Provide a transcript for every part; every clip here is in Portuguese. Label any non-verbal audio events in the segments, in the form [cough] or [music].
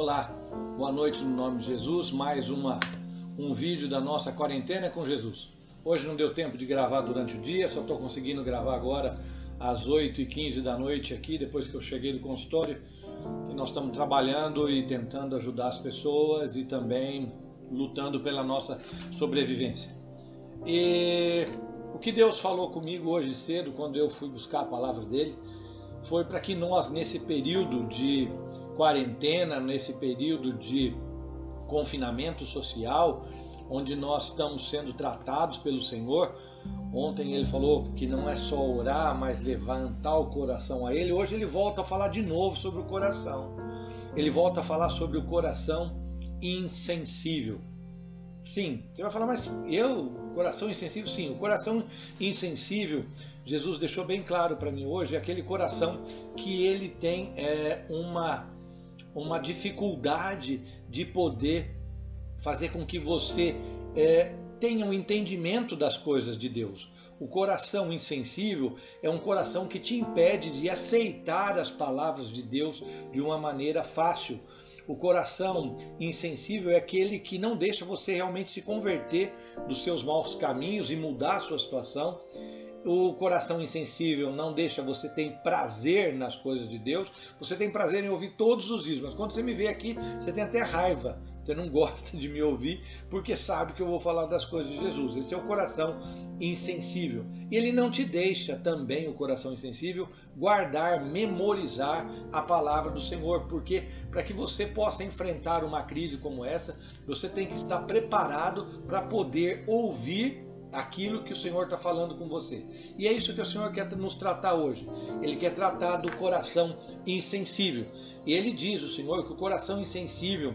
Olá, boa noite no nome de Jesus. Mais uma, um vídeo da nossa quarentena com Jesus. Hoje não deu tempo de gravar durante o dia, só estou conseguindo gravar agora às 8h15 da noite aqui, depois que eu cheguei do consultório. E nós estamos trabalhando e tentando ajudar as pessoas e também lutando pela nossa sobrevivência. E o que Deus falou comigo hoje cedo, quando eu fui buscar a palavra dele, foi para que nós, nesse período de quarentena, nesse período de confinamento social, onde nós estamos sendo tratados pelo Senhor. Ontem ele falou que não é só orar, mas levantar o coração a Ele. Hoje ele volta a falar de novo sobre o coração. Ele volta a falar sobre o coração insensível. Sim, você vai falar, mas eu, coração insensível? Sim, o coração insensível, Jesus deixou bem claro para mim hoje, é aquele coração que ele tem é, uma uma dificuldade de poder fazer com que você é, tenha um entendimento das coisas de Deus. O coração insensível é um coração que te impede de aceitar as palavras de Deus de uma maneira fácil. O coração insensível é aquele que não deixa você realmente se converter dos seus maus caminhos e mudar a sua situação. O coração insensível não deixa você ter prazer nas coisas de Deus. Você tem prazer em ouvir todos os dias, mas quando você me vê aqui, você tem até raiva. Você não [laughs] gosta de me ouvir porque sabe que eu vou falar das coisas de Jesus. Esse é o coração insensível. E ele não te deixa também, o coração insensível, guardar, memorizar a palavra do Senhor, porque para que você possa enfrentar uma crise como essa, você tem que estar preparado para poder ouvir aquilo que o Senhor está falando com você. E é isso que o Senhor quer nos tratar hoje. Ele quer tratar do coração insensível. E ele diz, o Senhor, que o coração insensível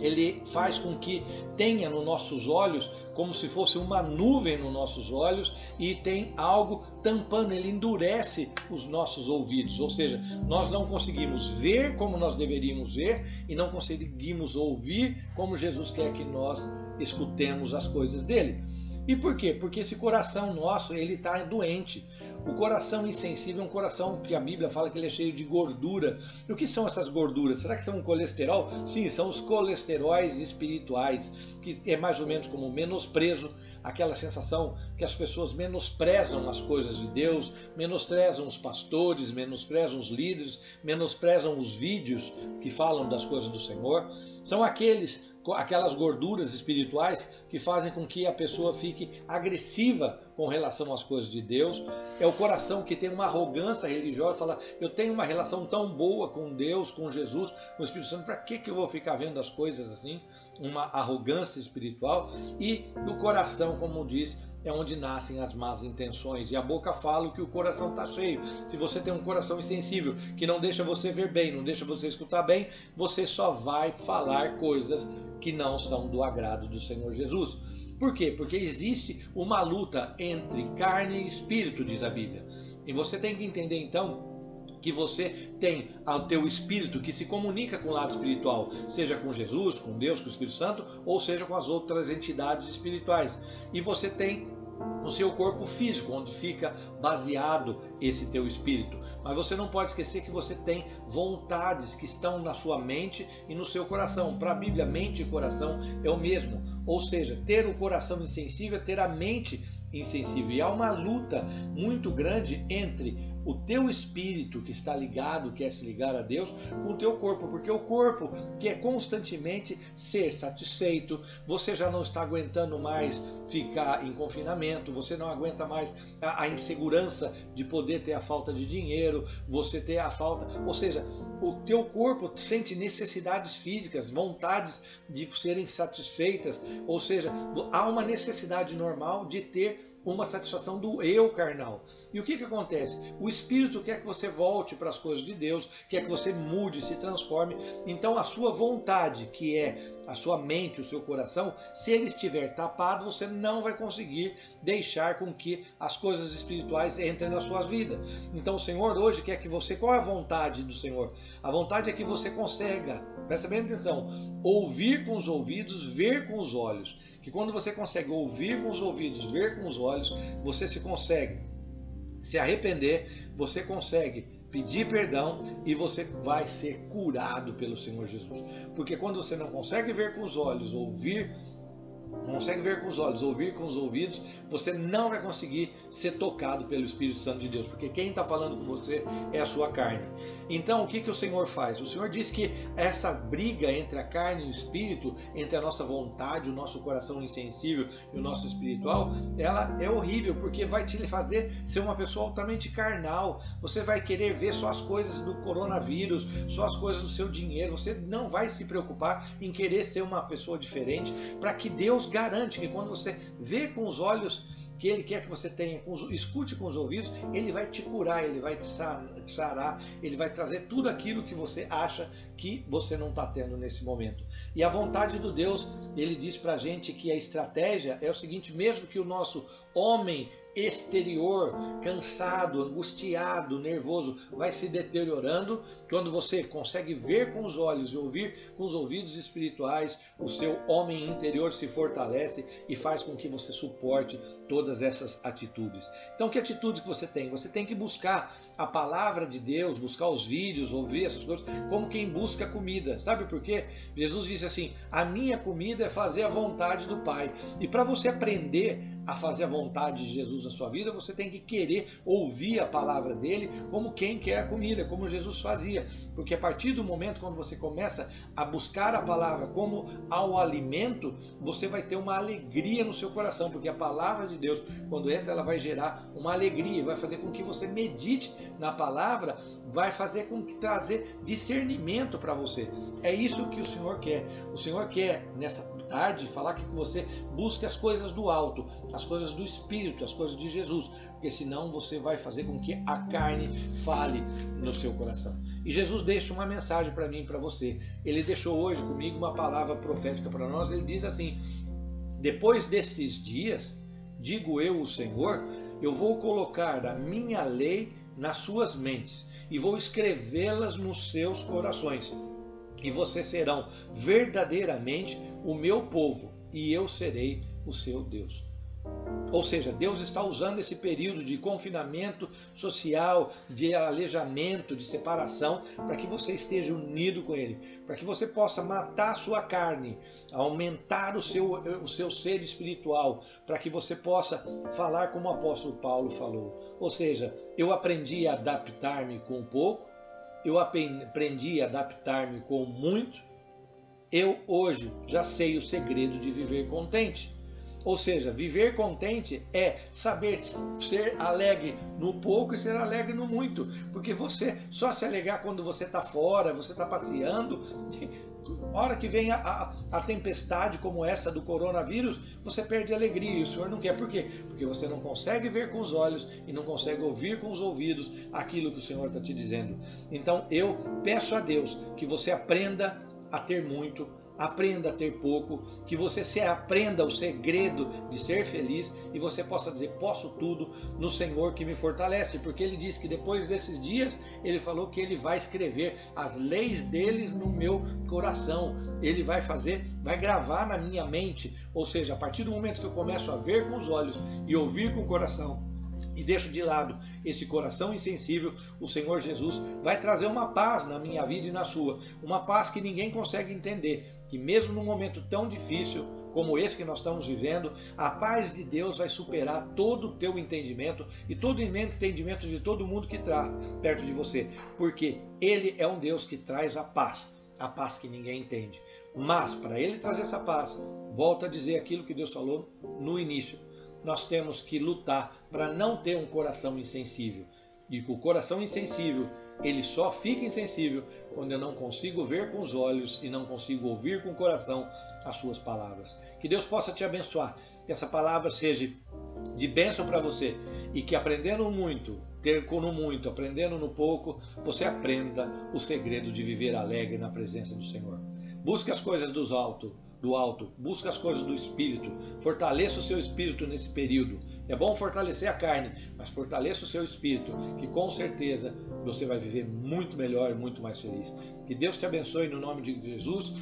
ele faz com que tenha nos nossos olhos como se fosse uma nuvem nos nossos olhos e tem algo tampando, ele endurece os nossos ouvidos, ou seja, nós não conseguimos ver como nós deveríamos ver e não conseguimos ouvir como Jesus quer que nós escutemos as coisas dele. E por quê? Porque esse coração nosso, ele está doente. O coração insensível é um coração que a Bíblia fala que ele é cheio de gordura. E o que são essas gorduras? Será que são um colesterol? Sim, são os colesteróis espirituais, que é mais ou menos como menosprezo, aquela sensação que as pessoas menosprezam as coisas de Deus, menosprezam os pastores, menosprezam os líderes, menosprezam os vídeos que falam das coisas do Senhor. São aqueles aquelas gorduras espirituais que fazem com que a pessoa fique agressiva com relação às coisas de Deus. É o coração que tem uma arrogância religiosa, fala: eu tenho uma relação tão boa com Deus, com Jesus, com o Espírito Santo, para que, que eu vou ficar vendo as coisas assim? Uma arrogância espiritual. E o coração, como diz, é onde nascem as más intenções. E a boca fala o que o coração está cheio. Se você tem um coração insensível que não deixa você ver bem, não deixa você escutar bem, você só vai falar coisas que não são do agrado do Senhor Jesus. Por quê? Porque existe uma luta entre carne e espírito, diz a Bíblia. E você tem que entender então que você tem ao teu espírito que se comunica com o lado espiritual, seja com Jesus, com Deus, com o Espírito Santo, ou seja com as outras entidades espirituais. E você tem o seu corpo físico, onde fica baseado esse teu espírito. Mas você não pode esquecer que você tem vontades que estão na sua mente e no seu coração. Para a Bíblia, mente e coração é o mesmo. Ou seja, ter o coração insensível é ter a mente insensível. E há uma luta muito grande entre o teu espírito que está ligado, quer se ligar a Deus, com o teu corpo, porque o corpo quer constantemente ser satisfeito, você já não está aguentando mais ficar em confinamento, você não aguenta mais a, a insegurança de poder ter a falta de dinheiro, você ter a falta, ou seja, o teu corpo sente necessidades físicas, vontades de serem satisfeitas, ou seja, há uma necessidade normal de ter uma satisfação do eu carnal. E o que, que acontece? O Espírito quer que você volte para as coisas de Deus, quer que você mude, se transforme. Então a sua vontade, que é a sua mente, o seu coração, se ele estiver tapado, você não vai conseguir deixar com que as coisas espirituais entrem na sua vida. Então o Senhor hoje quer que você, qual é a vontade do Senhor? A vontade é que você consiga, presta bem atenção, ouvir com os ouvidos, ver com os olhos. Que quando você consegue ouvir com os ouvidos, ver com os olhos, você se consegue se arrepender, você consegue pedir perdão e você vai ser curado pelo Senhor Jesus. Porque quando você não consegue ver com os olhos, ouvir consegue ver com os olhos, ouvir com os ouvidos, você não vai conseguir ser tocado pelo Espírito Santo de Deus, porque quem está falando com você é a sua carne. Então, o que, que o Senhor faz? O Senhor diz que essa briga entre a carne e o espírito, entre a nossa vontade, o nosso coração insensível e o nosso espiritual, ela é horrível, porque vai te fazer ser uma pessoa altamente carnal. Você vai querer ver só as coisas do coronavírus, só as coisas do seu dinheiro. Você não vai se preocupar em querer ser uma pessoa diferente, para que Deus garante que quando você vê com os olhos que Ele quer que você tenha, escute com os ouvidos, Ele vai te curar, Ele vai te sarar, Ele vai trazer tudo aquilo que você acha que você não está tendo nesse momento. E a vontade do Deus, Ele diz para a gente que a estratégia é o seguinte: mesmo que o nosso homem exterior, cansado, angustiado, nervoso, vai se deteriorando. Quando você consegue ver com os olhos e ouvir com os ouvidos espirituais, o seu homem interior se fortalece e faz com que você suporte todas essas atitudes. Então, que atitude que você tem? Você tem que buscar a palavra de Deus, buscar os vídeos, ouvir essas coisas, como quem busca comida. Sabe por quê? Jesus disse assim: "A minha comida é fazer a vontade do Pai". E para você aprender a fazer a vontade de Jesus na sua vida, você tem que querer ouvir a palavra dele como quem quer a comida, como Jesus fazia. Porque a partir do momento quando você começa a buscar a palavra como ao alimento, você vai ter uma alegria no seu coração, porque a palavra de Deus, quando entra, ela vai gerar uma alegria, vai fazer com que você medite na palavra, vai fazer com que trazer discernimento para você. É isso que o Senhor quer. O Senhor quer nessa tarde falar que você busque as coisas do alto, as coisas do Espírito, as coisas de Jesus, porque senão você vai fazer com que a carne fale no seu coração. E Jesus deixa uma mensagem para mim e para você. Ele deixou hoje comigo uma palavra profética para nós. Ele diz assim: Depois destes dias, digo eu, o Senhor, eu vou colocar a minha lei nas suas mentes e vou escrevê-las nos seus corações. E vocês serão verdadeiramente o meu povo, e eu serei o seu Deus. Ou seja, Deus está usando esse período de confinamento social, de aleijamento, de separação, para que você esteja unido com Ele, para que você possa matar a sua carne, aumentar o seu, o seu ser espiritual, para que você possa falar como o apóstolo Paulo falou. Ou seja, eu aprendi a adaptar-me com pouco, eu aprendi a adaptar-me com muito, eu hoje já sei o segredo de viver contente. Ou seja, viver contente é saber ser alegre no pouco e ser alegre no muito. Porque você só se alegrar quando você está fora, você está passeando. [laughs] hora que vem a, a, a, tempestade como essa do coronavírus, você perde alegria. E o Senhor não quer. Por quê? Porque você não consegue ver com os olhos e não consegue ouvir com os ouvidos aquilo que o Senhor está te dizendo. Então eu peço a Deus que você aprenda a ter muito aprenda a ter pouco, que você se aprenda o segredo de ser feliz e você possa dizer: posso tudo no Senhor que me fortalece, porque ele diz que depois desses dias ele falou que ele vai escrever as leis deles no meu coração. Ele vai fazer, vai gravar na minha mente, ou seja, a partir do momento que eu começo a ver com os olhos e ouvir com o coração, e deixo de lado esse coração insensível, o Senhor Jesus vai trazer uma paz na minha vida e na sua, uma paz que ninguém consegue entender, que mesmo num momento tão difícil como esse que nós estamos vivendo, a paz de Deus vai superar todo o teu entendimento e todo o entendimento de todo mundo que está perto de você, porque Ele é um Deus que traz a paz, a paz que ninguém entende. Mas para Ele trazer essa paz, volta a dizer aquilo que Deus falou no início nós temos que lutar para não ter um coração insensível. E com o coração insensível, ele só fica insensível quando eu não consigo ver com os olhos e não consigo ouvir com o coração as suas palavras. Que Deus possa te abençoar, que essa palavra seja de bênção para você e que aprendendo muito, ter no muito, aprendendo no pouco, você aprenda o segredo de viver alegre na presença do Senhor. Busque as coisas dos altos do alto, busca as coisas do espírito, fortaleça o seu espírito nesse período. É bom fortalecer a carne, mas fortaleça o seu espírito, que com certeza você vai viver muito melhor e muito mais feliz. Que Deus te abençoe no nome de Jesus.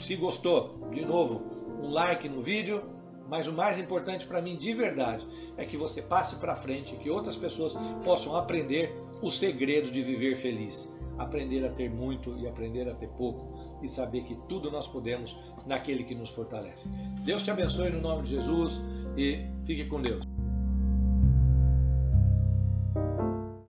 Se gostou, de novo, um like no vídeo, mas o mais importante para mim de verdade é que você passe para frente, que outras pessoas possam aprender o segredo de viver feliz. Aprender a ter muito e aprender a ter pouco e saber que tudo nós podemos naquele que nos fortalece. Deus te abençoe no nome de Jesus e fique com Deus.